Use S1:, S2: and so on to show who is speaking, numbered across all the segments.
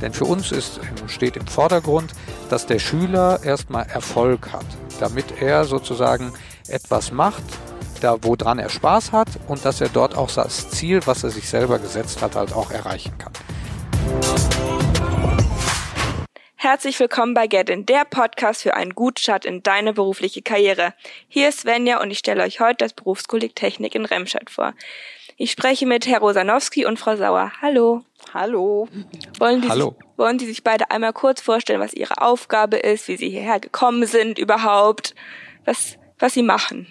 S1: Denn für uns ist, steht im Vordergrund, dass der Schüler erstmal Erfolg hat, damit er sozusagen etwas macht, da woran er Spaß hat und dass er dort auch das Ziel, was er sich selber gesetzt hat, halt auch erreichen kann.
S2: Herzlich willkommen bei Get In, der Podcast für einen guten Start in deine berufliche Karriere. Hier ist Svenja und ich stelle euch heute das Berufskolleg Technik in Remscheid vor. Ich spreche mit Herr Rosanowski und Frau Sauer. Hallo.
S3: Hallo.
S2: Wollen die,
S1: Hallo.
S2: Sich, wollen die sich beide einmal kurz vorstellen, was ihre Aufgabe ist, wie sie hierher gekommen sind überhaupt, was, was sie machen?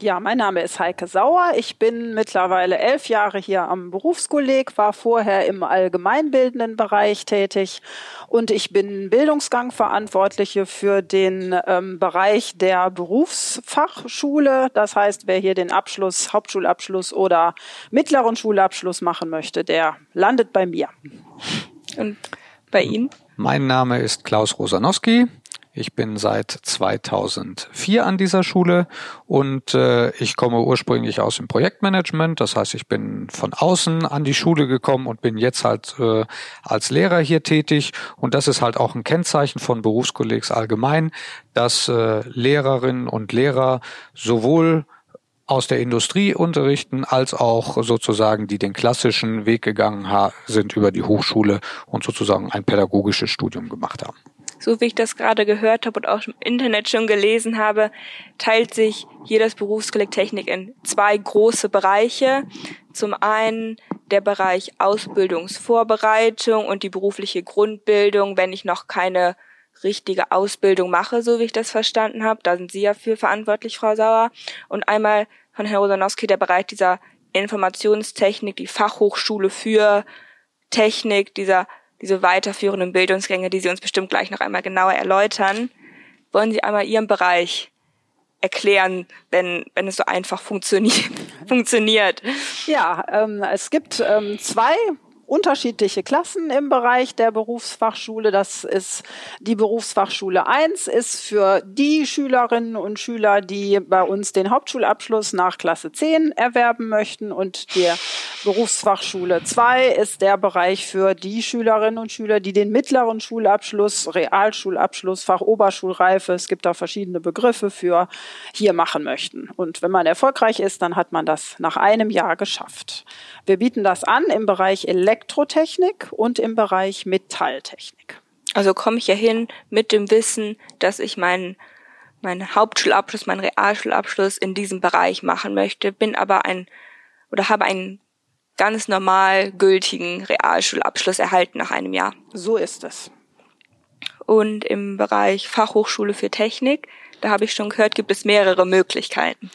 S3: Ja, mein Name ist Heike Sauer. Ich bin mittlerweile elf Jahre hier am Berufskolleg, war vorher im allgemeinbildenden Bereich tätig und ich bin Bildungsgangverantwortliche für den ähm, Bereich der Berufsfachschule. Das heißt, wer hier den Abschluss, Hauptschulabschluss oder mittleren Schulabschluss machen möchte, der landet bei mir.
S2: Und bei Ihnen?
S1: Mein Name ist Klaus Rosanowski. Ich bin seit 2004 an dieser Schule und äh, ich komme ursprünglich aus dem Projektmanagement. Das heißt, ich bin von außen an die Schule gekommen und bin jetzt halt äh, als Lehrer hier tätig. Und das ist halt auch ein Kennzeichen von Berufskollegs allgemein, dass äh, Lehrerinnen und Lehrer sowohl aus der Industrie unterrichten, als auch sozusagen, die den klassischen Weg gegangen sind über die Hochschule und sozusagen ein pädagogisches Studium gemacht haben
S2: so wie ich das gerade gehört habe und auch im Internet schon gelesen habe, teilt sich hier das Berufskolleg Technik in zwei große Bereiche. Zum einen der Bereich Ausbildungsvorbereitung und die berufliche Grundbildung, wenn ich noch keine richtige Ausbildung mache, so wie ich das verstanden habe. Da sind Sie ja für verantwortlich, Frau Sauer. Und einmal von Herrn Rosanowski der Bereich dieser Informationstechnik, die Fachhochschule für Technik, dieser diese weiterführenden Bildungsgänge, die Sie uns bestimmt gleich noch einmal genauer erläutern. Wollen Sie einmal Ihren Bereich erklären, wenn, wenn es so einfach funktioniert?
S3: Ja, ähm, es gibt ähm, zwei unterschiedliche Klassen im Bereich der Berufsfachschule. Das ist die Berufsfachschule 1, ist für die Schülerinnen und Schüler, die bei uns den Hauptschulabschluss nach Klasse 10 erwerben möchten. Und die Berufsfachschule 2 ist der Bereich für die Schülerinnen und Schüler, die den mittleren Schulabschluss, Realschulabschluss, Fachoberschulreife, es gibt da verschiedene Begriffe für, hier machen möchten. Und wenn man erfolgreich ist, dann hat man das nach einem Jahr geschafft. Wir bieten das an im Bereich Elektrotechnik und im Bereich Metalltechnik.
S2: Also komme ich ja hin mit dem Wissen, dass ich meinen meinen Hauptschulabschluss, meinen Realschulabschluss in diesem Bereich machen möchte, bin aber ein oder habe einen ganz normal gültigen Realschulabschluss erhalten nach einem Jahr.
S3: So ist es.
S2: Und im Bereich Fachhochschule für Technik, da habe ich schon gehört, gibt es mehrere Möglichkeiten.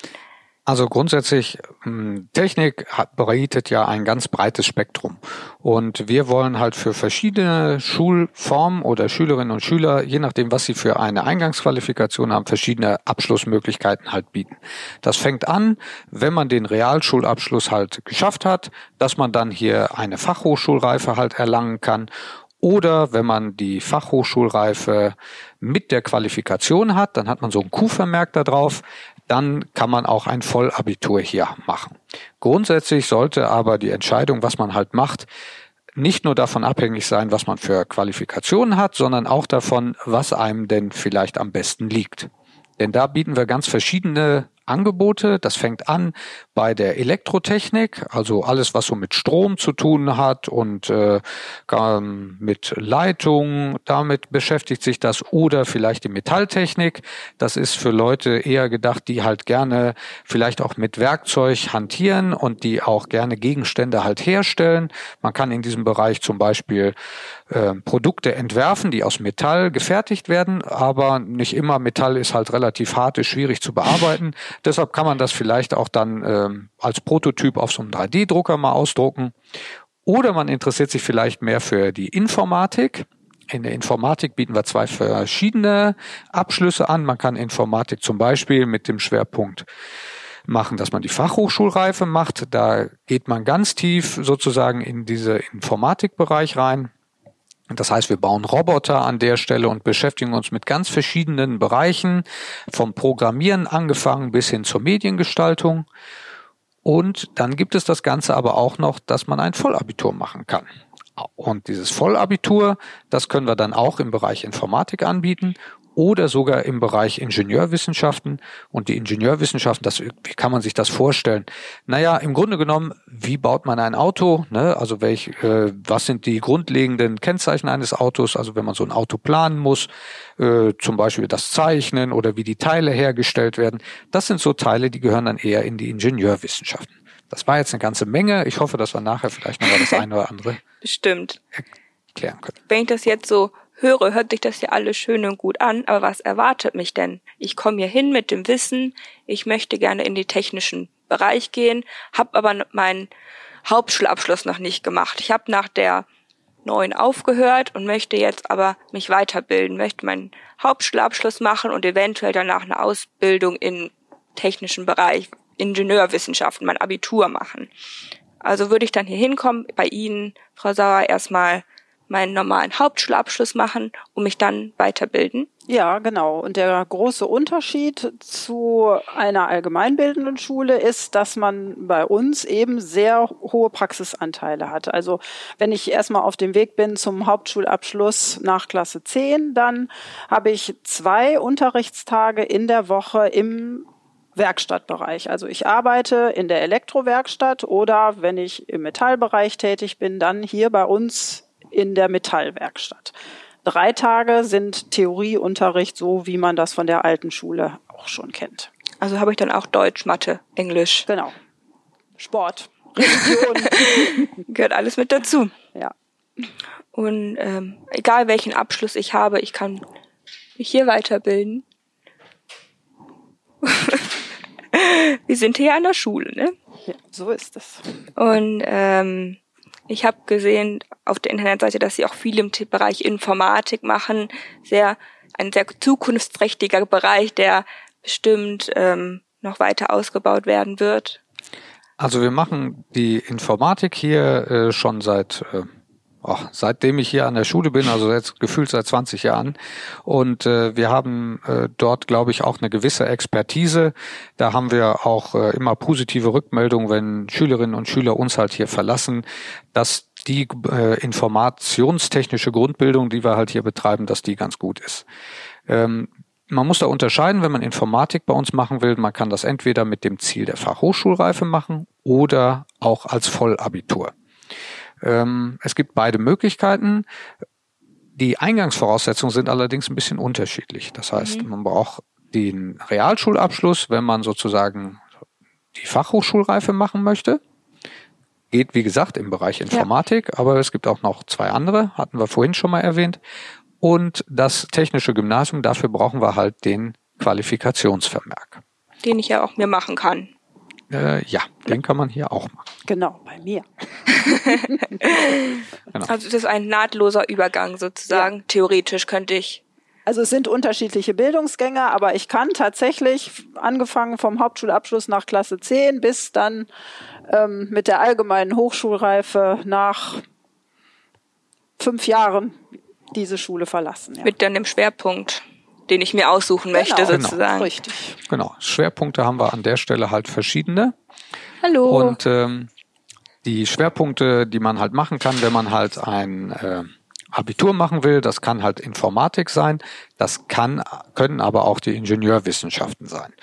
S1: Also grundsätzlich, hm, Technik bietet ja ein ganz breites Spektrum. Und wir wollen halt für verschiedene Schulformen oder Schülerinnen und Schüler, je nachdem, was sie für eine Eingangsqualifikation haben, verschiedene Abschlussmöglichkeiten halt bieten. Das fängt an, wenn man den Realschulabschluss halt geschafft hat, dass man dann hier eine Fachhochschulreife halt erlangen kann oder wenn man die Fachhochschulreife mit der Qualifikation hat, dann hat man so ein Q-Vermerk da drauf dann kann man auch ein Vollabitur hier machen. Grundsätzlich sollte aber die Entscheidung, was man halt macht, nicht nur davon abhängig sein, was man für Qualifikationen hat, sondern auch davon, was einem denn vielleicht am besten liegt. Denn da bieten wir ganz verschiedene Angebote. Das fängt an bei der Elektrotechnik, also alles, was so mit Strom zu tun hat und äh, mit Leitung, damit beschäftigt sich das. Oder vielleicht die Metalltechnik. Das ist für Leute eher gedacht, die halt gerne vielleicht auch mit Werkzeug hantieren und die auch gerne Gegenstände halt herstellen. Man kann in diesem Bereich zum Beispiel äh, Produkte entwerfen, die aus Metall gefertigt werden, aber nicht immer Metall ist halt relativ hart, ist schwierig zu bearbeiten. Deshalb kann man das vielleicht auch dann ähm, als Prototyp auf so einem 3D-Drucker mal ausdrucken. Oder man interessiert sich vielleicht mehr für die Informatik. In der Informatik bieten wir zwei verschiedene Abschlüsse an. Man kann Informatik zum Beispiel mit dem Schwerpunkt machen, dass man die Fachhochschulreife macht. Da geht man ganz tief sozusagen in diese Informatikbereich rein. Das heißt, wir bauen Roboter an der Stelle und beschäftigen uns mit ganz verschiedenen Bereichen, vom Programmieren angefangen bis hin zur Mediengestaltung. Und dann gibt es das Ganze aber auch noch, dass man ein Vollabitur machen kann. Und dieses Vollabitur, das können wir dann auch im Bereich Informatik anbieten oder sogar im Bereich Ingenieurwissenschaften. Und die Ingenieurwissenschaften, das, wie kann man sich das vorstellen? Naja, im Grunde genommen, wie baut man ein Auto? Ne? Also welch, äh, was sind die grundlegenden Kennzeichen eines Autos? Also wenn man so ein Auto planen muss, äh, zum Beispiel das Zeichnen oder wie die Teile hergestellt werden. Das sind so Teile, die gehören dann eher in die Ingenieurwissenschaften. Das war jetzt eine ganze Menge. Ich hoffe, dass wir nachher vielleicht noch mal das eine oder andere
S2: Bestimmt.
S1: erklären können.
S2: Wenn ich das jetzt so höre, hört sich das ja alles schön und gut an, aber was erwartet mich denn? Ich komme hier hin mit dem Wissen, ich möchte gerne in den technischen Bereich gehen, habe aber meinen Hauptschulabschluss noch nicht gemacht. Ich habe nach der neuen aufgehört und möchte jetzt aber mich weiterbilden, möchte meinen Hauptschulabschluss machen und eventuell danach eine Ausbildung im technischen Bereich, Ingenieurwissenschaften, mein Abitur machen. Also würde ich dann hier hinkommen, bei Ihnen, Frau Sauer, erstmal meinen normalen Hauptschulabschluss machen und mich dann weiterbilden.
S3: Ja, genau. Und der große Unterschied zu einer allgemeinbildenden Schule ist, dass man bei uns eben sehr hohe Praxisanteile hat. Also wenn ich erstmal auf dem Weg bin zum Hauptschulabschluss nach Klasse 10, dann habe ich zwei Unterrichtstage in der Woche im Werkstattbereich. Also ich arbeite in der Elektrowerkstatt oder wenn ich im Metallbereich tätig bin, dann hier bei uns in der Metallwerkstatt. Drei Tage sind Theorieunterricht, so wie man das von der alten Schule auch schon kennt.
S2: Also habe ich dann auch Deutsch, Mathe, Englisch.
S3: Genau. Sport, Religion.
S2: Gehört alles mit dazu.
S3: ja.
S2: Und ähm, egal welchen Abschluss ich habe, ich kann mich hier weiterbilden. Wir sind hier an der Schule, ne?
S3: ja, so ist es.
S2: Und ähm, ich habe gesehen auf der Internetseite, dass sie auch viel im Bereich Informatik machen. Sehr ein sehr zukunftsträchtiger Bereich, der bestimmt ähm, noch weiter ausgebaut werden wird.
S1: Also wir machen die Informatik hier äh, schon seit äh, oh, seitdem ich hier an der Schule bin, also jetzt gefühlt seit 20 Jahren. Und äh, wir haben äh, dort, glaube ich, auch eine gewisse Expertise. Da haben wir auch äh, immer positive Rückmeldungen, wenn Schülerinnen und Schüler uns halt hier verlassen, dass die äh, informationstechnische Grundbildung, die wir halt hier betreiben, dass die ganz gut ist. Ähm, man muss da unterscheiden, wenn man Informatik bei uns machen will. Man kann das entweder mit dem Ziel der Fachhochschulreife machen oder auch als Vollabitur. Ähm, es gibt beide Möglichkeiten. Die Eingangsvoraussetzungen sind allerdings ein bisschen unterschiedlich. Das heißt, man braucht den Realschulabschluss, wenn man sozusagen die Fachhochschulreife machen möchte. Geht, wie gesagt, im Bereich Informatik, aber es gibt auch noch zwei andere, hatten wir vorhin schon mal erwähnt. Und das technische Gymnasium, dafür brauchen wir halt den Qualifikationsvermerk.
S2: Den ich ja auch mir machen kann.
S1: Äh, ja, den kann man hier auch machen.
S3: Genau, bei mir.
S1: Genau.
S2: Also es ist ein nahtloser Übergang sozusagen. Theoretisch könnte ich.
S3: Also es sind unterschiedliche Bildungsgänge, aber ich kann tatsächlich, angefangen vom Hauptschulabschluss nach Klasse 10 bis dann ähm, mit der allgemeinen Hochschulreife nach fünf Jahren diese Schule verlassen. Ja.
S2: Mit dann dem Schwerpunkt, den ich mir aussuchen möchte,
S3: Genau.
S2: sozusagen.
S3: Richtig.
S1: Genau. Schwerpunkte haben wir an der Stelle halt verschiedene.
S2: Hallo.
S1: Und ähm, die Schwerpunkte, die man halt machen kann, wenn man halt ein äh, Abitur machen will, das kann halt Informatik sein, das kann, können aber auch die Ingenieurwissenschaften sein.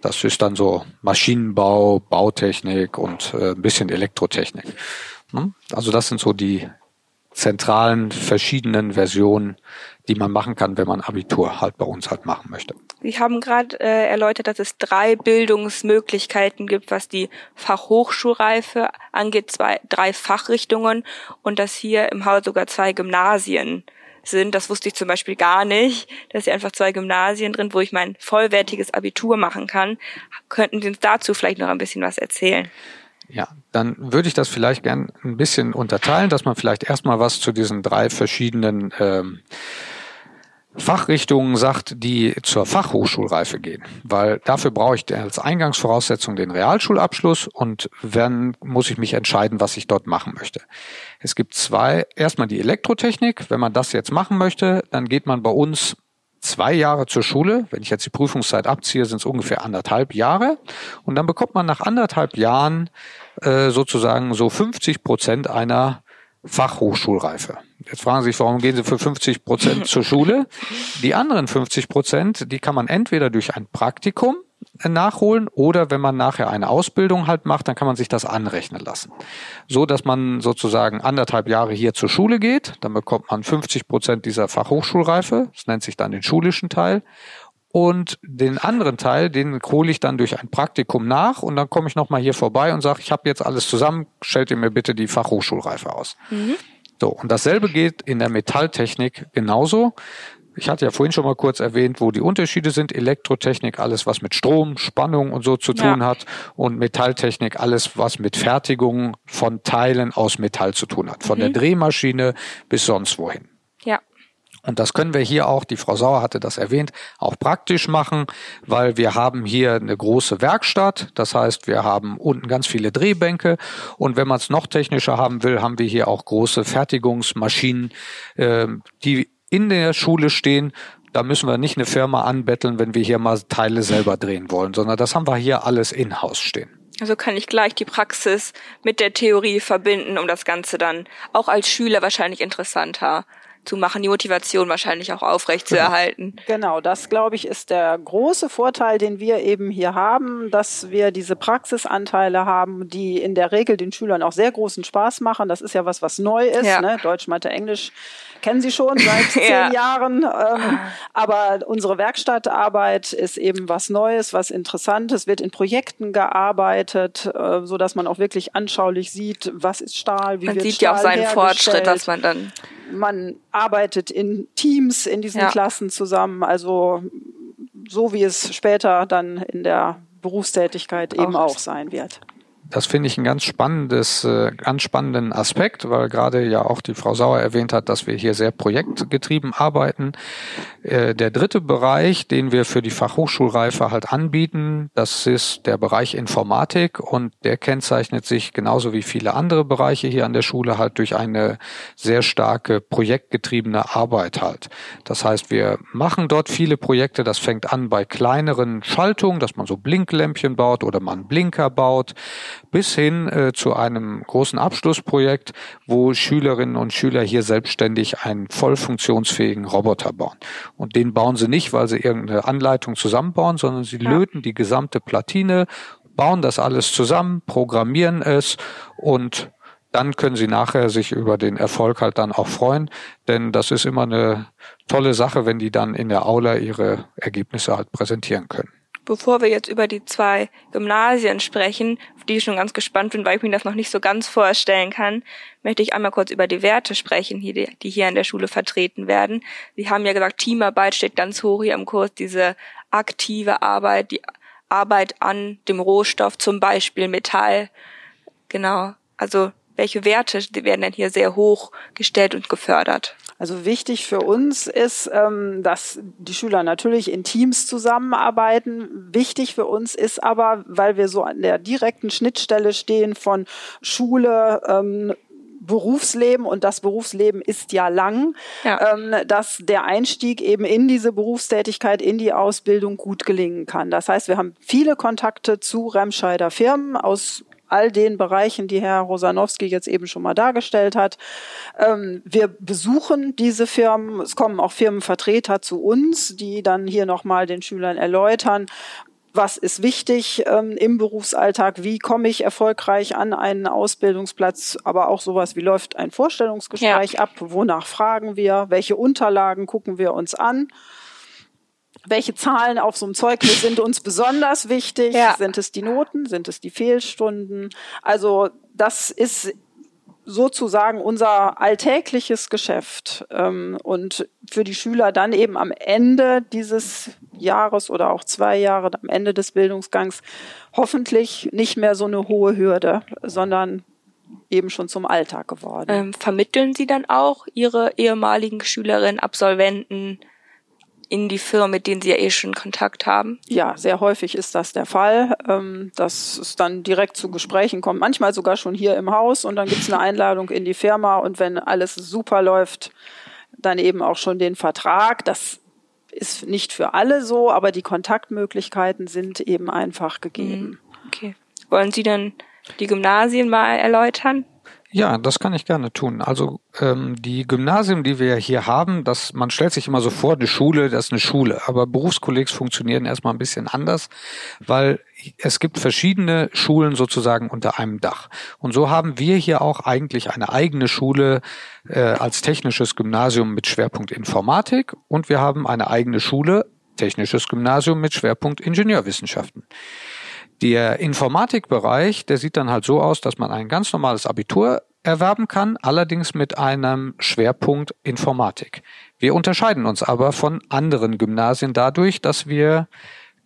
S1: Das ist dann so Maschinenbau, Bautechnik und äh, ein bisschen Elektrotechnik. Ne? Also das sind so die zentralen verschiedenen Versionen, die man machen kann, wenn man Abitur halt bei uns halt machen möchte.
S2: Sie haben gerade äh, erläutert, dass es drei Bildungsmöglichkeiten gibt, was die Fachhochschulreife angeht, zwei, drei Fachrichtungen und dass hier im Haus sogar zwei Gymnasien sind. Das wusste ich zum Beispiel gar nicht, dass hier einfach zwei Gymnasien drin, wo ich mein vollwertiges Abitur machen kann. Könnten Sie uns dazu vielleicht noch ein bisschen was erzählen?
S1: Ja, dann würde ich das vielleicht gern ein bisschen unterteilen, dass man vielleicht erstmal was zu diesen drei verschiedenen ähm, Fachrichtungen sagt, die zur Fachhochschulreife gehen. Weil dafür brauche ich als Eingangsvoraussetzung den Realschulabschluss und dann muss ich mich entscheiden, was ich dort machen möchte. Es gibt zwei, erstmal die Elektrotechnik. Wenn man das jetzt machen möchte, dann geht man bei uns zwei Jahre zur Schule. Wenn ich jetzt die Prüfungszeit abziehe, sind es ungefähr anderthalb Jahre. Und dann bekommt man nach anderthalb Jahren äh, sozusagen so 50 Prozent einer Fachhochschulreife. Jetzt fragen Sie sich, warum gehen Sie für 50 Prozent zur Schule? Die anderen 50 Prozent, die kann man entweder durch ein Praktikum nachholen oder wenn man nachher eine Ausbildung halt macht, dann kann man sich das anrechnen lassen. So, dass man sozusagen anderthalb Jahre hier zur Schule geht, dann bekommt man 50 Prozent dieser Fachhochschulreife, das nennt sich dann den schulischen Teil und den anderen Teil, den hole ich dann durch ein Praktikum nach und dann komme ich nochmal hier vorbei und sage, ich habe jetzt alles zusammen, stellt ihr mir bitte die Fachhochschulreife aus. Mhm. So, und dasselbe geht in der Metalltechnik genauso. Ich hatte ja vorhin schon mal kurz erwähnt, wo die Unterschiede sind. Elektrotechnik, alles was mit Strom, Spannung und so zu tun ja. hat. Und Metalltechnik, alles was mit Fertigung von Teilen aus Metall zu tun hat. Von mhm. der Drehmaschine bis sonst wohin. Und das können wir hier auch, die Frau Sauer hatte das erwähnt, auch praktisch machen, weil wir haben hier eine große Werkstatt. Das heißt, wir haben unten ganz viele Drehbänke. Und wenn man es noch technischer haben will, haben wir hier auch große Fertigungsmaschinen, äh, die in der Schule stehen, da müssen wir nicht eine Firma anbetteln, wenn wir hier mal Teile selber drehen wollen, sondern das haben wir hier alles in-house stehen.
S2: Also kann ich gleich die Praxis mit der Theorie verbinden, um das Ganze dann auch als Schüler wahrscheinlich interessanter zu machen, die Motivation wahrscheinlich auch aufrecht genau. zu erhalten.
S3: Genau, das glaube ich ist der große Vorteil, den wir eben hier haben, dass wir diese Praxisanteile haben, die in der Regel den Schülern auch sehr großen Spaß machen. Das ist ja was, was neu ist. Ja. Ne? Deutsch, Mathe, Englisch kennen Sie schon seit zehn ja. Jahren. Ähm, aber unsere Werkstattarbeit ist eben was Neues, was Interessantes, wird in Projekten gearbeitet, äh, so dass man auch wirklich anschaulich sieht, was ist Stahl,
S2: wie man wird sieht Stahl ja auch seinen Fortschritt, dass man dann
S3: man arbeitet in Teams in diesen ja. Klassen zusammen, also so wie es später dann in der Berufstätigkeit eben auch, auch sein wird
S1: das finde ich ein ganz spannendes, äh, ganz spannenden Aspekt, weil gerade ja auch die Frau Sauer erwähnt hat, dass wir hier sehr projektgetrieben arbeiten. Äh, der dritte Bereich, den wir für die Fachhochschulreife halt anbieten, das ist der Bereich Informatik und der kennzeichnet sich genauso wie viele andere Bereiche hier an der Schule halt durch eine sehr starke projektgetriebene Arbeit halt. Das heißt, wir machen dort viele Projekte. Das fängt an bei kleineren Schaltungen, dass man so Blinklämpchen baut oder man Blinker baut bis hin äh, zu einem großen Abschlussprojekt, wo Schülerinnen und Schüler hier selbstständig einen voll funktionsfähigen Roboter bauen. Und den bauen sie nicht, weil sie irgendeine Anleitung zusammenbauen, sondern sie ja. löten die gesamte Platine, bauen das alles zusammen, programmieren es und dann können sie nachher sich über den Erfolg halt dann auch freuen, denn das ist immer eine tolle Sache, wenn die dann in der Aula ihre Ergebnisse halt präsentieren können
S2: bevor wir jetzt über die zwei Gymnasien sprechen, auf die ich schon ganz gespannt bin, weil ich mir das noch nicht so ganz vorstellen kann, möchte ich einmal kurz über die Werte sprechen, die hier an der Schule vertreten werden. Sie haben ja gesagt, Teamarbeit steht ganz hoch hier im Kurs, diese aktive Arbeit, die Arbeit an dem Rohstoff, zum Beispiel Metall. Genau. Also welche Werte werden denn hier sehr hoch gestellt und gefördert?
S3: Also wichtig für uns ist, ähm, dass die Schüler natürlich in Teams zusammenarbeiten. Wichtig für uns ist aber, weil wir so an der direkten Schnittstelle stehen von Schule, ähm, Berufsleben und das Berufsleben ist ja lang, ja. Ähm, dass der Einstieg eben in diese Berufstätigkeit, in die Ausbildung gut gelingen kann. Das heißt, wir haben viele Kontakte zu Remscheider Firmen aus all den Bereichen, die Herr Rosanowski jetzt eben schon mal dargestellt hat. Ähm, wir besuchen diese Firmen. Es kommen auch Firmenvertreter zu uns, die dann hier nochmal den Schülern erläutern, was ist wichtig ähm, im Berufsalltag, wie komme ich erfolgreich an einen Ausbildungsplatz, aber auch sowas, wie läuft ein Vorstellungsgespräch ja. ab, wonach fragen wir, welche Unterlagen gucken wir uns an welche Zahlen auf so einem Zeugnis sind uns besonders wichtig? Ja. Sind es die Noten? Sind es die Fehlstunden? Also das ist sozusagen unser alltägliches Geschäft ähm, und für die Schüler dann eben am Ende dieses Jahres oder auch zwei Jahre am Ende des Bildungsgangs hoffentlich nicht mehr so eine hohe Hürde, sondern eben schon zum Alltag geworden.
S2: Ähm, vermitteln Sie dann auch Ihre ehemaligen Schülerinnen, Absolventen in die Firmen, mit denen Sie ja eh schon Kontakt haben?
S3: Ja, sehr häufig ist das der Fall, ähm, dass es dann direkt zu Gesprächen kommt. Manchmal sogar schon hier im Haus und dann gibt es eine Einladung in die Firma und wenn alles super läuft, dann eben auch schon den Vertrag. Das ist nicht für alle so, aber die Kontaktmöglichkeiten sind eben einfach gegeben.
S2: Mhm. Okay. Wollen Sie dann die Gymnasien mal erläutern?
S1: Ja, das kann ich gerne tun. Also ähm, die Gymnasien, die wir hier haben, das man stellt sich immer so vor, eine Schule, das ist eine Schule. Aber Berufskollegs funktionieren erstmal ein bisschen anders, weil es gibt verschiedene Schulen sozusagen unter einem Dach. Und so haben wir hier auch eigentlich eine eigene Schule äh, als technisches Gymnasium mit Schwerpunkt Informatik und wir haben eine eigene Schule, technisches Gymnasium mit Schwerpunkt Ingenieurwissenschaften. Der Informatikbereich, der sieht dann halt so aus, dass man ein ganz normales Abitur erwerben kann, allerdings mit einem Schwerpunkt Informatik. Wir unterscheiden uns aber von anderen Gymnasien dadurch, dass wir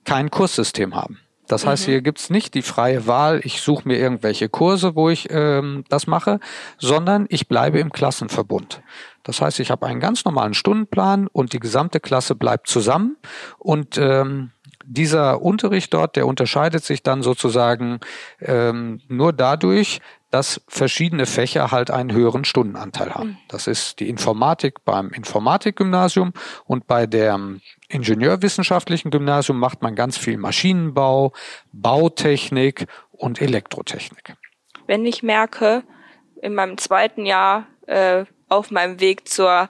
S1: kein Kurssystem haben. Das heißt, mhm. hier gibt's nicht die freie Wahl, ich suche mir irgendwelche Kurse, wo ich ähm, das mache, sondern ich bleibe im Klassenverbund. Das heißt, ich habe einen ganz normalen Stundenplan und die gesamte Klasse bleibt zusammen und ähm, dieser Unterricht dort, der unterscheidet sich dann sozusagen ähm, nur dadurch, dass verschiedene Fächer halt einen höheren Stundenanteil haben. Mhm. Das ist die Informatik beim Informatikgymnasium und bei dem Ingenieurwissenschaftlichen Gymnasium macht man ganz viel Maschinenbau, Bautechnik und Elektrotechnik.
S2: Wenn ich merke, in meinem zweiten Jahr äh, auf meinem Weg zur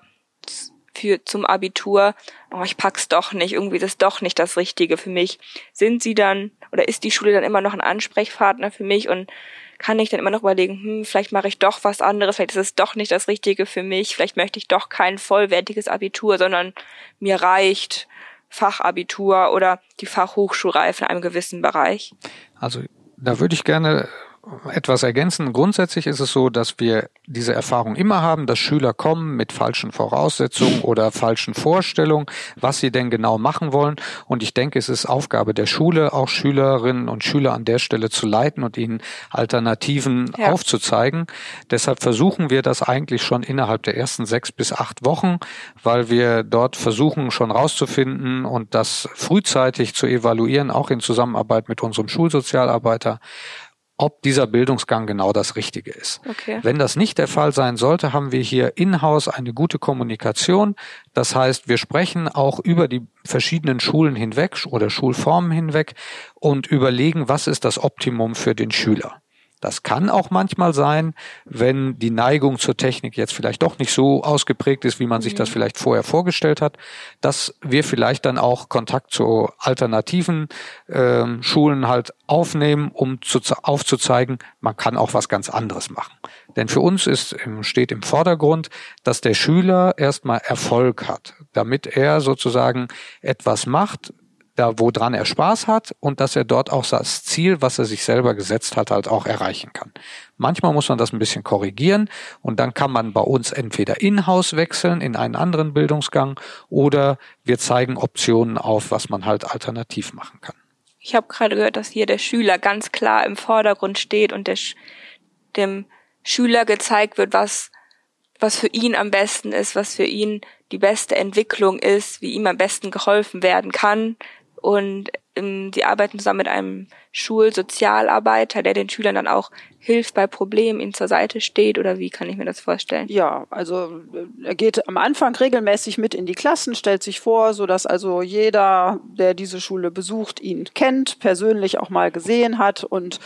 S2: für zum Abitur, oh, ich pack's doch nicht, irgendwie ist das doch nicht das Richtige für mich. Sind Sie dann oder ist die Schule dann immer noch ein Ansprechpartner für mich? Und kann ich dann immer noch überlegen, hm, vielleicht mache ich doch was anderes, vielleicht ist es doch nicht das Richtige für mich, vielleicht möchte ich doch kein vollwertiges Abitur, sondern mir reicht Fachabitur oder die Fachhochschulreife in einem gewissen Bereich.
S1: Also da würde ich gerne etwas ergänzen. Grundsätzlich ist es so, dass wir diese Erfahrung immer haben, dass Schüler kommen mit falschen Voraussetzungen oder falschen Vorstellungen, was sie denn genau machen wollen. Und ich denke, es ist Aufgabe der Schule, auch Schülerinnen und Schüler an der Stelle zu leiten und ihnen Alternativen ja. aufzuzeigen. Deshalb versuchen wir das eigentlich schon innerhalb der ersten sechs bis acht Wochen, weil wir dort versuchen schon rauszufinden und das frühzeitig zu evaluieren, auch in Zusammenarbeit mit unserem Schulsozialarbeiter ob dieser Bildungsgang genau das Richtige ist. Okay. Wenn das nicht der Fall sein sollte, haben wir hier in-house eine gute Kommunikation. Das heißt, wir sprechen auch über die verschiedenen Schulen hinweg oder Schulformen hinweg und überlegen, was ist das Optimum für den Schüler. Das kann auch manchmal sein, wenn die Neigung zur Technik jetzt vielleicht doch nicht so ausgeprägt ist, wie man sich das mhm. vielleicht vorher vorgestellt hat, dass wir vielleicht dann auch Kontakt zu alternativen ähm, Schulen halt aufnehmen, um zu, aufzuzeigen, man kann auch was ganz anderes machen. Denn für uns ist, steht im Vordergrund, dass der Schüler erstmal Erfolg hat, damit er sozusagen etwas macht, da woran er Spaß hat und dass er dort auch das Ziel, was er sich selber gesetzt hat, halt auch erreichen kann. Manchmal muss man das ein bisschen korrigieren und dann kann man bei uns entweder in-house wechseln in einen anderen Bildungsgang oder wir zeigen Optionen auf, was man halt alternativ machen kann.
S2: Ich habe gerade gehört, dass hier der Schüler ganz klar im Vordergrund steht und der, dem Schüler gezeigt wird, was was für ihn am besten ist, was für ihn die beste Entwicklung ist, wie ihm am besten geholfen werden kann, und ähm, die arbeiten zusammen mit einem Schulsozialarbeiter, der den Schülern dann auch hilft bei Problemen, ihnen zur Seite steht oder wie kann ich mir das vorstellen?
S3: Ja, also äh, er geht am Anfang regelmäßig mit in die Klassen, stellt sich vor, so dass also jeder, der diese Schule besucht, ihn kennt, persönlich auch mal gesehen hat und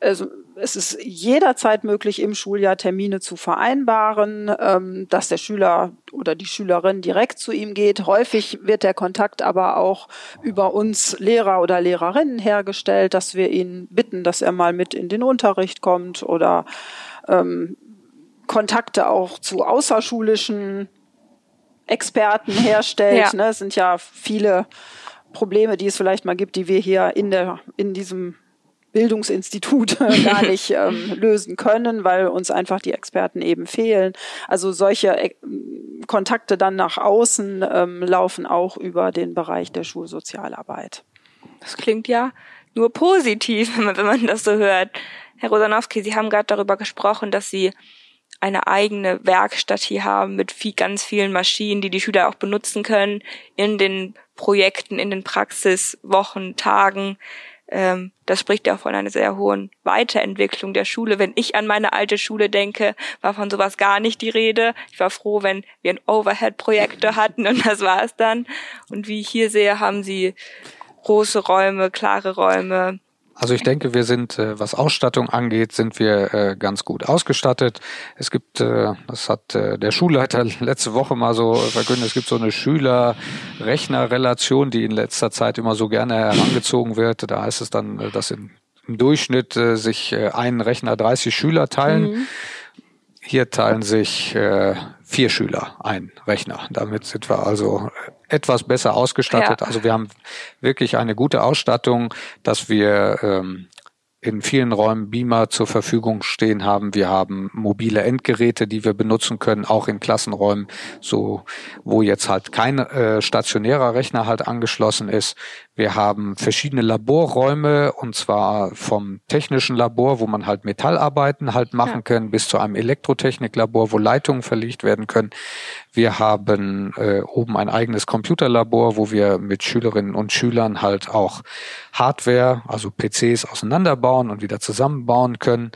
S3: also es ist jederzeit möglich, im Schuljahr Termine zu vereinbaren, ähm, dass der Schüler oder die Schülerin direkt zu ihm geht. Häufig wird der Kontakt aber auch über uns Lehrer oder Lehrerinnen hergestellt, dass wir ihn bitten, dass er mal mit in den Unterricht kommt oder ähm, Kontakte auch zu außerschulischen Experten herstellt. Ja. Ne? Es sind ja viele Probleme, die es vielleicht mal gibt, die wir hier in der in diesem Bildungsinstitut gar nicht ähm, lösen können, weil uns einfach die Experten eben fehlen. Also solche äh, Kontakte dann nach außen ähm, laufen auch über den Bereich der Schulsozialarbeit.
S2: Das klingt ja nur positiv, wenn man, wenn man das so hört. Herr Rosanowski, Sie haben gerade darüber gesprochen, dass Sie eine eigene Werkstatt hier haben mit viel, ganz vielen Maschinen, die die Schüler auch benutzen können in den Projekten, in den Praxiswochen, Tagen. Ähm, das spricht ja von einer sehr hohen Weiterentwicklung der Schule. Wenn ich an meine alte Schule denke, war von sowas gar nicht die Rede. Ich war froh, wenn wir einen Overhead-Projektor hatten und das war es dann. Und wie ich hier sehe, haben sie große Räume, klare Räume,
S1: Also ich denke, wir sind, äh, was Ausstattung angeht, sind wir äh, ganz gut ausgestattet. Es gibt, äh, das hat der Schulleiter letzte Woche mal so verkündet, es gibt so eine Schüler-Rechner-Relation, die in letzter Zeit immer so gerne herangezogen wird. Da heißt es dann, dass im Durchschnitt sich ein Rechner 30 Schüler teilen. Mhm. Hier teilen sich vier Schüler ein Rechner. Damit sind wir also etwas besser ausgestattet. Ja. Also wir haben wirklich eine gute Ausstattung, dass wir ähm, in vielen Räumen Beamer zur Verfügung stehen haben. Wir haben mobile Endgeräte, die wir benutzen können, auch in Klassenräumen, so wo jetzt halt kein äh, stationärer Rechner halt angeschlossen ist. Wir haben verschiedene Laborräume und zwar vom technischen Labor, wo man halt Metallarbeiten halt machen ja. kann, bis zu einem Elektrotechniklabor, wo Leitungen verlegt werden können. Wir haben äh, oben ein eigenes Computerlabor, wo wir mit Schülerinnen und Schülern halt auch Hardware, also PCs auseinanderbauen und wieder zusammenbauen können.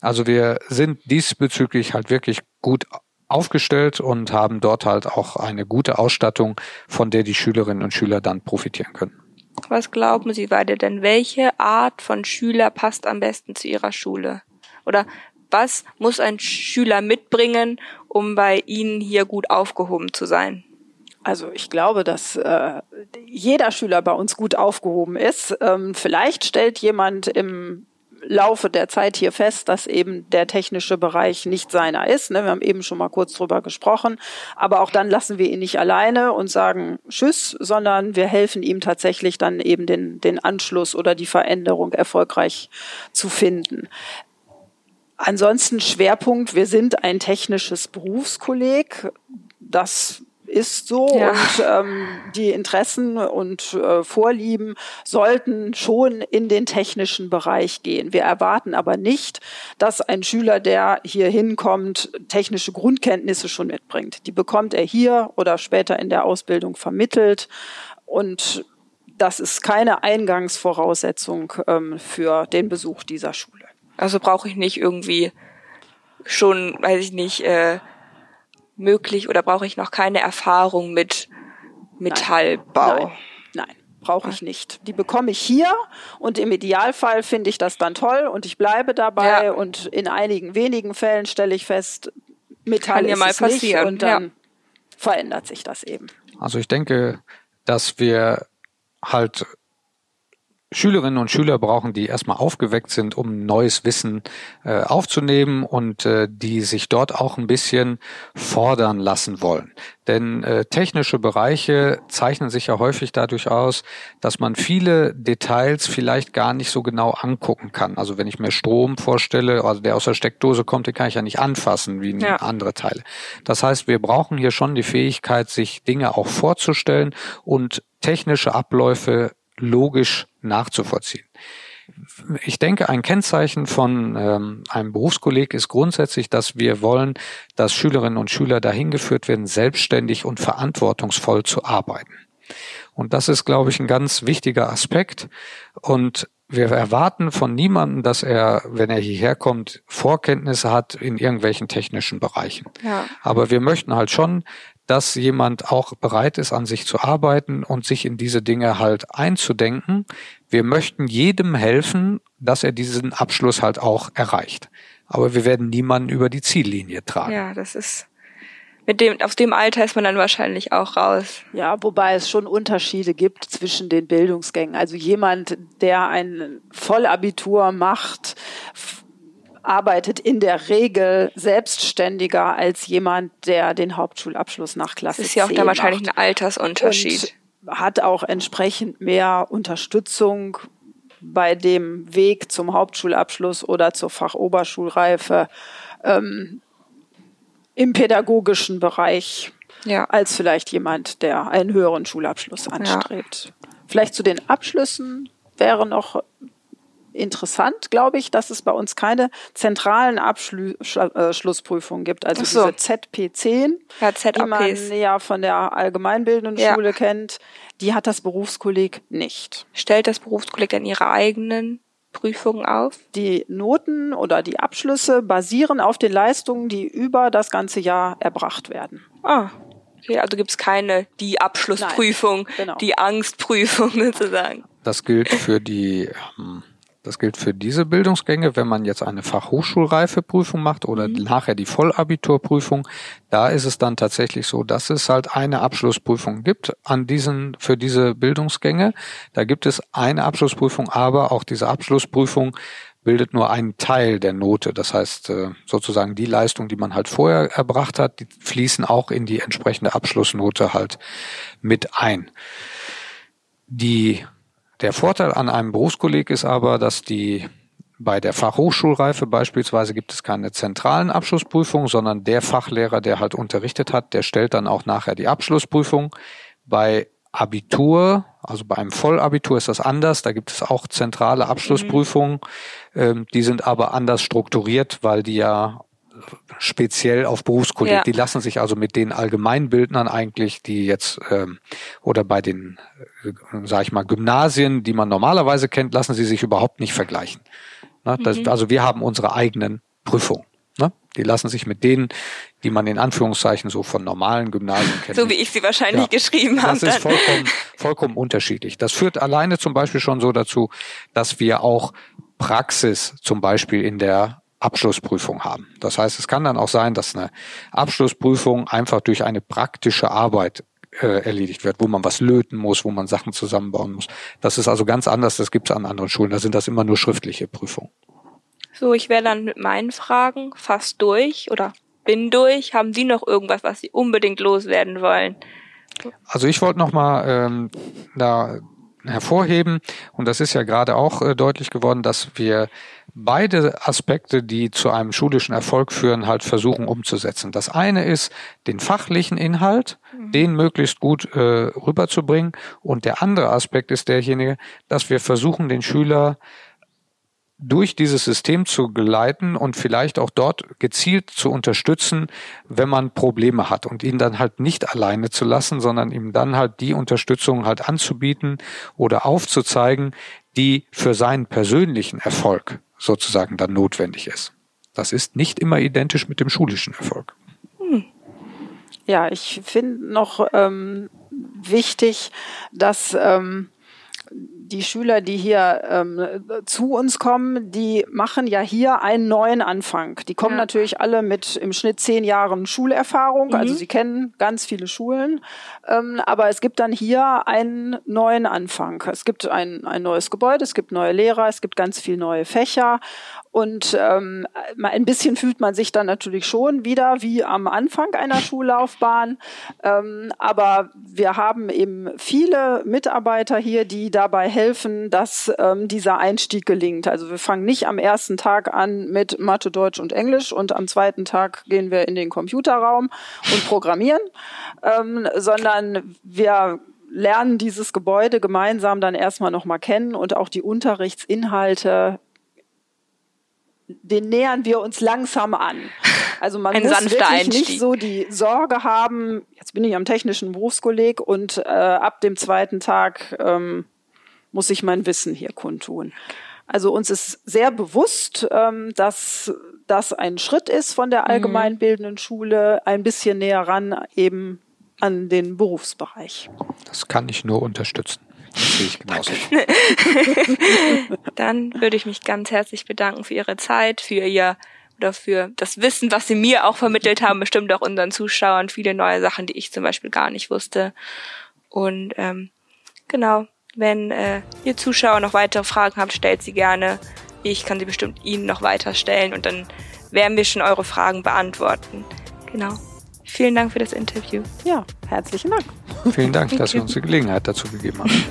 S1: Also wir sind diesbezüglich halt wirklich gut aufgestellt und haben dort halt auch eine gute Ausstattung, von der die Schülerinnen und Schüler dann profitieren können.
S2: Was glauben Sie beide denn? Welche Art von Schüler passt am besten zu Ihrer Schule? Oder was muss ein Schüler mitbringen, um bei Ihnen hier gut aufgehoben zu sein?
S3: Also ich glaube, dass äh, jeder Schüler bei uns gut aufgehoben ist. Ähm, vielleicht stellt jemand im Laufe der Zeit hier fest, dass eben der technische Bereich nicht seiner ist. Ne? Wir haben eben schon mal kurz drüber gesprochen. Aber auch dann lassen wir ihn nicht alleine und sagen Tschüss, sondern wir helfen ihm tatsächlich dann eben den, den Anschluss oder die Veränderung erfolgreich zu finden. Ansonsten Schwerpunkt, wir sind ein technisches Berufskolleg. Das ist so ja. und ähm, die Interessen und äh, Vorlieben sollten schon in den technischen Bereich gehen. Wir erwarten aber nicht, dass ein Schüler, der hier hinkommt, technische Grundkenntnisse schon mitbringt. Die bekommt er hier oder später in der Ausbildung vermittelt und das ist keine Eingangsvoraussetzung ähm, für den Besuch dieser Schule.
S2: Also brauche ich nicht irgendwie schon, weiß ich nicht, äh, möglich oder brauche ich noch keine Erfahrung mit Metallbau?
S3: Nein, nein, nein brauche ich nicht. Die bekomme ich hier und im Idealfall finde ich das dann toll und ich bleibe dabei ja. und in einigen wenigen Fällen stelle ich fest, Metall Kann ist mal es passieren. nicht und dann ja. verändert sich das eben.
S1: Also ich denke, dass wir halt Schülerinnen und Schüler brauchen, die erstmal aufgeweckt sind, um neues Wissen äh, aufzunehmen und äh, die sich dort auch ein bisschen fordern lassen wollen. Denn äh, technische Bereiche zeichnen sich ja häufig dadurch aus, dass man viele Details vielleicht gar nicht so genau angucken kann. Also wenn ich mir Strom vorstelle, also der aus der Steckdose kommt, den kann ich ja nicht anfassen wie ja. andere Teile. Das heißt, wir brauchen hier schon die Fähigkeit, sich Dinge auch vorzustellen und technische Abläufe logisch nachzuvollziehen. Ich denke, ein Kennzeichen von ähm, einem Berufskolleg ist grundsätzlich, dass wir wollen, dass Schülerinnen und Schüler dahin geführt werden, selbstständig und verantwortungsvoll zu arbeiten. Und das ist, glaube ich, ein ganz wichtiger Aspekt. Und wir erwarten von niemandem, dass er, wenn er hierher kommt, Vorkenntnisse hat in irgendwelchen technischen Bereichen. Ja. Aber wir möchten halt schon, dass jemand auch bereit ist, an sich zu arbeiten und sich in diese Dinge halt einzudenken. Wir möchten jedem helfen, dass er diesen Abschluss halt auch erreicht. Aber wir werden niemanden über die Ziellinie tragen.
S2: Ja, das ist mit dem, aus dem Alter ist man dann wahrscheinlich auch raus.
S3: Ja, wobei es schon Unterschiede gibt zwischen den Bildungsgängen. Also jemand, der ein Vollabitur macht, arbeitet in der Regel selbstständiger als jemand, der den Hauptschulabschluss nach Klasse Das
S2: ist ja auch da wahrscheinlich ein Altersunterschied.
S3: Hat auch entsprechend mehr Unterstützung bei dem Weg zum Hauptschulabschluss oder zur Fachoberschulreife ähm, im pädagogischen Bereich ja. als vielleicht jemand, der einen höheren Schulabschluss anstrebt. Ja. Vielleicht zu den Abschlüssen wäre noch interessant, glaube ich, dass es bei uns keine zentralen Abschlussprüfungen äh, gibt. Also so. diese ZP10, ja, die man ja von der allgemeinbildenden ja. Schule kennt, die hat das Berufskolleg nicht.
S2: Stellt das Berufskolleg dann ihre eigenen Prüfungen auf?
S3: Die Noten oder die Abschlüsse basieren auf den Leistungen, die über das ganze Jahr erbracht werden.
S2: Ah, okay, also gibt es keine die Abschlussprüfung, Nein, genau. die Angstprüfung sozusagen.
S1: Das gilt für die ähm, Das gilt für diese Bildungsgänge, wenn man jetzt eine Fachhochschulreifeprüfung macht oder mhm. nachher die Vollabiturprüfung. Da ist es dann tatsächlich so, dass es halt eine Abschlussprüfung gibt an diesen, für diese Bildungsgänge. Da gibt es eine Abschlussprüfung, aber auch diese Abschlussprüfung bildet nur einen Teil der Note. Das heißt, äh, sozusagen die Leistung, die man halt vorher erbracht hat, die fließen auch in die entsprechende Abschlussnote halt mit ein. Die der Vorteil an einem Berufskolleg ist aber, dass die bei der Fachhochschulreife beispielsweise gibt es keine zentralen Abschlussprüfungen, sondern der Fachlehrer, der halt unterrichtet hat, der stellt dann auch nachher die Abschlussprüfung. Bei Abitur, also bei einem Vollabitur ist das anders. Da gibt es auch zentrale Abschlussprüfungen. Mhm. Ähm, die sind aber anders strukturiert, weil die ja speziell auf Berufskolleg. Ja. Die lassen sich also mit den Allgemeinbildnern eigentlich, die jetzt ähm, oder bei den, äh, sag ich mal, Gymnasien, die man normalerweise kennt, lassen sie sich überhaupt nicht vergleichen. Ne? Das, mhm. Also wir haben unsere eigenen Prüfungen. Ne? Die lassen sich mit denen, die man in Anführungszeichen so von normalen Gymnasien kennt.
S2: So wie ich sie wahrscheinlich ja, geschrieben habe.
S1: Das ist vollkommen, vollkommen unterschiedlich. Das führt alleine zum Beispiel schon so dazu, dass wir auch Praxis zum Beispiel in der Abschlussprüfung haben. Das heißt, es kann dann auch sein, dass eine Abschlussprüfung einfach durch eine praktische Arbeit äh, erledigt wird, wo man was löten muss, wo man Sachen zusammenbauen muss. Das ist also ganz anders, das gibt es an anderen Schulen. Da sind das immer nur schriftliche Prüfungen.
S2: So, ich wäre dann mit meinen Fragen fast durch oder bin durch. Haben Sie noch irgendwas, was Sie unbedingt loswerden wollen?
S1: Also ich wollte noch mal ähm, da hervorheben und das ist ja gerade auch äh, deutlich geworden, dass wir beide Aspekte, die zu einem schulischen Erfolg führen, halt versuchen umzusetzen. Das eine ist, den fachlichen Inhalt, mhm. den möglichst gut äh, rüberzubringen. Und der andere Aspekt ist derjenige, dass wir versuchen, den Schüler durch dieses System zu geleiten und vielleicht auch dort gezielt zu unterstützen, wenn man Probleme hat und ihn dann halt nicht alleine zu lassen, sondern ihm dann halt die Unterstützung halt anzubieten oder aufzuzeigen, die für seinen persönlichen Erfolg sozusagen dann notwendig ist. Das ist nicht immer identisch mit dem schulischen Erfolg. Hm.
S3: Ja, ich finde noch ähm, wichtig, dass ähm, die Schüler, die hier ähm, zu uns kommen, die machen ja hier einen neuen Anfang. Die kommen ja. natürlich alle mit im Schnitt zehn Jahren Schulerfahrung, also mhm. also sie kennen ganz viele Schulen, ähm, aber es gibt dann hier einen neuen Anfang. Es gibt ein, ein neues Gebäude, es gibt neue Lehrer, es gibt ganz viele neue Fächer und ähm, ein bisschen fühlt man sich dann natürlich schon wieder wie am Anfang einer Schullaufbahn. Ähm, aber wir haben eben viele Mitarbeiter hier, die dabei helfen, dass ähm, dieser Einstieg gelingt. Also wir fangen nicht am ersten Tag an mit Mathe, Deutsch und Englisch und am zweiten Tag gehen wir in den Computerraum und programmieren, ähm, sondern wir lernen dieses Gebäude gemeinsam dann erstmal nochmal kennen und auch die Unterrichtsinhalte den nähern wir uns langsam an. Also man Ein muss wirklich Einstieg. nicht so die Sorge haben, jetzt bin ich am technischen Berufskolleg und äh, ab dem zweiten Tag ähm, muss ich mein Wissen hier kundtun. Also uns ist sehr bewusst, ähm, dass das ein Schritt ist von der mhm. allgemeinbildenden Schule, ein bisschen näher ran eben an den Berufsbereich.
S1: Das kann ich nur unterstützen. Das genauso.
S2: Dann würde ich mich ganz herzlich bedanken für Ihre Zeit, für Ihr oder für das Wissen, was Sie mir auch vermittelt haben, bestimmt auch unseren Zuschauern, viele neue Sachen, die ich zum Beispiel gar nicht wusste. Und ähm, genau, wenn äh, ihr Zuschauer noch weitere Fragen habt, stellt sie gerne. Ich kann sie bestimmt Ihnen noch weiter stellen und dann werden wir schon eure Fragen beantworten. Genau. Vielen Dank für das Interview.
S3: Ja, herzlichen Dank.
S1: Vielen Dank, dass Sie uns die Gelegenheit dazu gegeben haben.